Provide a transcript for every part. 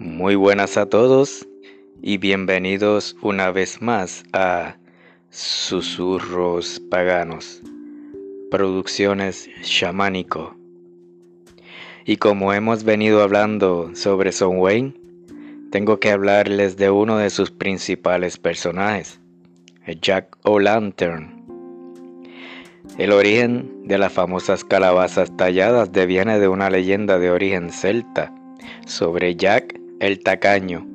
Muy buenas a todos y bienvenidos una vez más a Susurros Paganos, Producciones Shamánico. Y como hemos venido hablando sobre Son Wayne, tengo que hablarles de uno de sus principales personajes, Jack O'Lantern. El origen de las famosas calabazas talladas deviene de una leyenda de origen celta sobre Jack el Tacaño,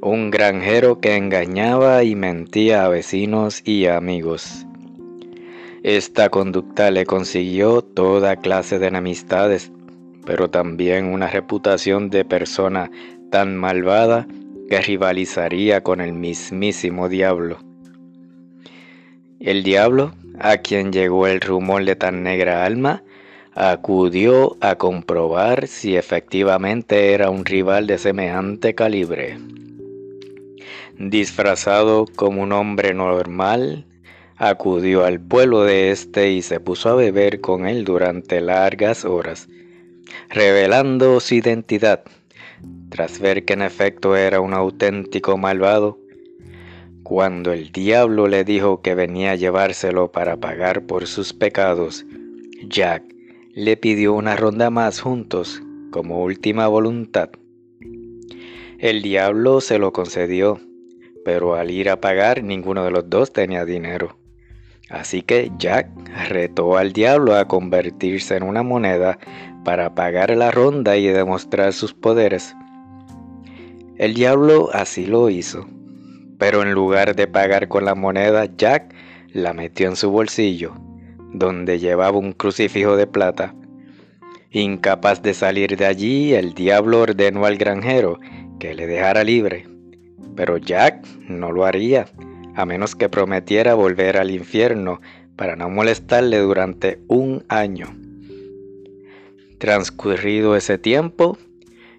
un granjero que engañaba y mentía a vecinos y amigos. Esta conducta le consiguió toda clase de enemistades, pero también una reputación de persona tan malvada que rivalizaría con el mismísimo diablo. El diablo, a quien llegó el rumor de tan negra alma, acudió a comprobar si efectivamente era un rival de semejante calibre. Disfrazado como un hombre normal, acudió al pueblo de este y se puso a beber con él durante largas horas, revelando su identidad. Tras ver que en efecto era un auténtico malvado, cuando el diablo le dijo que venía a llevárselo para pagar por sus pecados, Jack le pidió una ronda más juntos como última voluntad. El diablo se lo concedió, pero al ir a pagar ninguno de los dos tenía dinero. Así que Jack retó al diablo a convertirse en una moneda para pagar la ronda y demostrar sus poderes. El diablo así lo hizo pero en lugar de pagar con la moneda, Jack la metió en su bolsillo, donde llevaba un crucifijo de plata. Incapaz de salir de allí, el diablo ordenó al granjero que le dejara libre. Pero Jack no lo haría, a menos que prometiera volver al infierno para no molestarle durante un año. Transcurrido ese tiempo,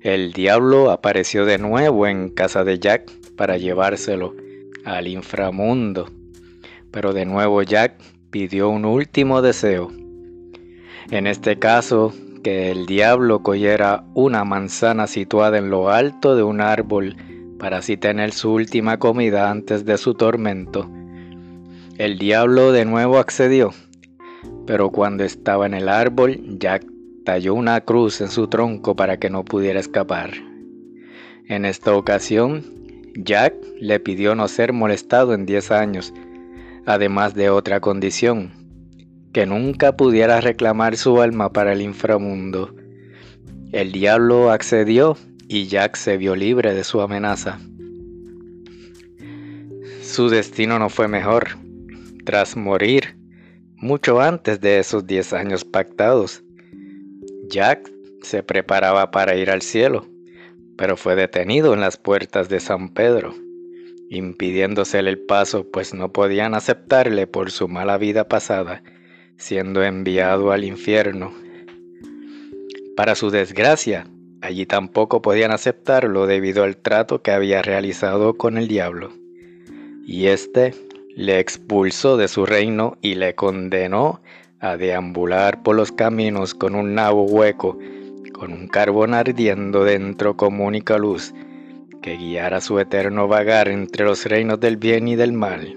el diablo apareció de nuevo en casa de Jack para llevárselo al inframundo. Pero de nuevo Jack pidió un último deseo. En este caso, que el diablo cogiera una manzana situada en lo alto de un árbol para así tener su última comida antes de su tormento. El diablo de nuevo accedió, pero cuando estaba en el árbol, Jack talló una cruz en su tronco para que no pudiera escapar. En esta ocasión, Jack le pidió no ser molestado en 10 años, además de otra condición, que nunca pudiera reclamar su alma para el inframundo. El diablo accedió y Jack se vio libre de su amenaza. Su destino no fue mejor. Tras morir, mucho antes de esos 10 años pactados, Jack se preparaba para ir al cielo pero fue detenido en las puertas de San Pedro, impidiéndosele el paso, pues no podían aceptarle por su mala vida pasada, siendo enviado al infierno. Para su desgracia, allí tampoco podían aceptarlo debido al trato que había realizado con el diablo, y éste le expulsó de su reino y le condenó a deambular por los caminos con un nabo hueco con un carbón ardiendo dentro como única luz, que guiara su eterno vagar entre los reinos del bien y del mal.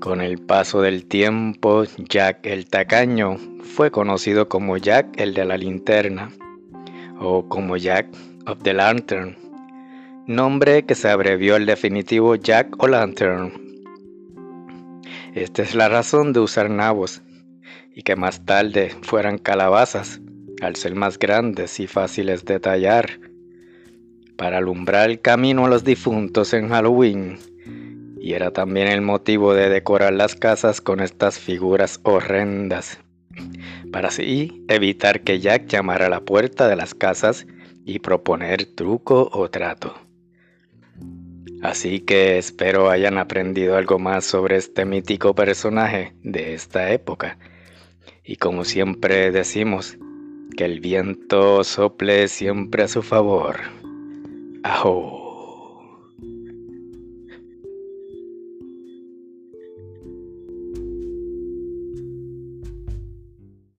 Con el paso del tiempo, Jack el Tacaño fue conocido como Jack el de la linterna, o como Jack of the Lantern, nombre que se abrevió el definitivo Jack o Lantern. Esta es la razón de usar nabos, y que más tarde fueran calabazas, al ser más grandes y fáciles de tallar, para alumbrar el camino a los difuntos en Halloween, y era también el motivo de decorar las casas con estas figuras horrendas, para así evitar que Jack llamara a la puerta de las casas y proponer truco o trato. Así que espero hayan aprendido algo más sobre este mítico personaje de esta época. Y como siempre decimos, que el viento sople siempre a su favor. Oh.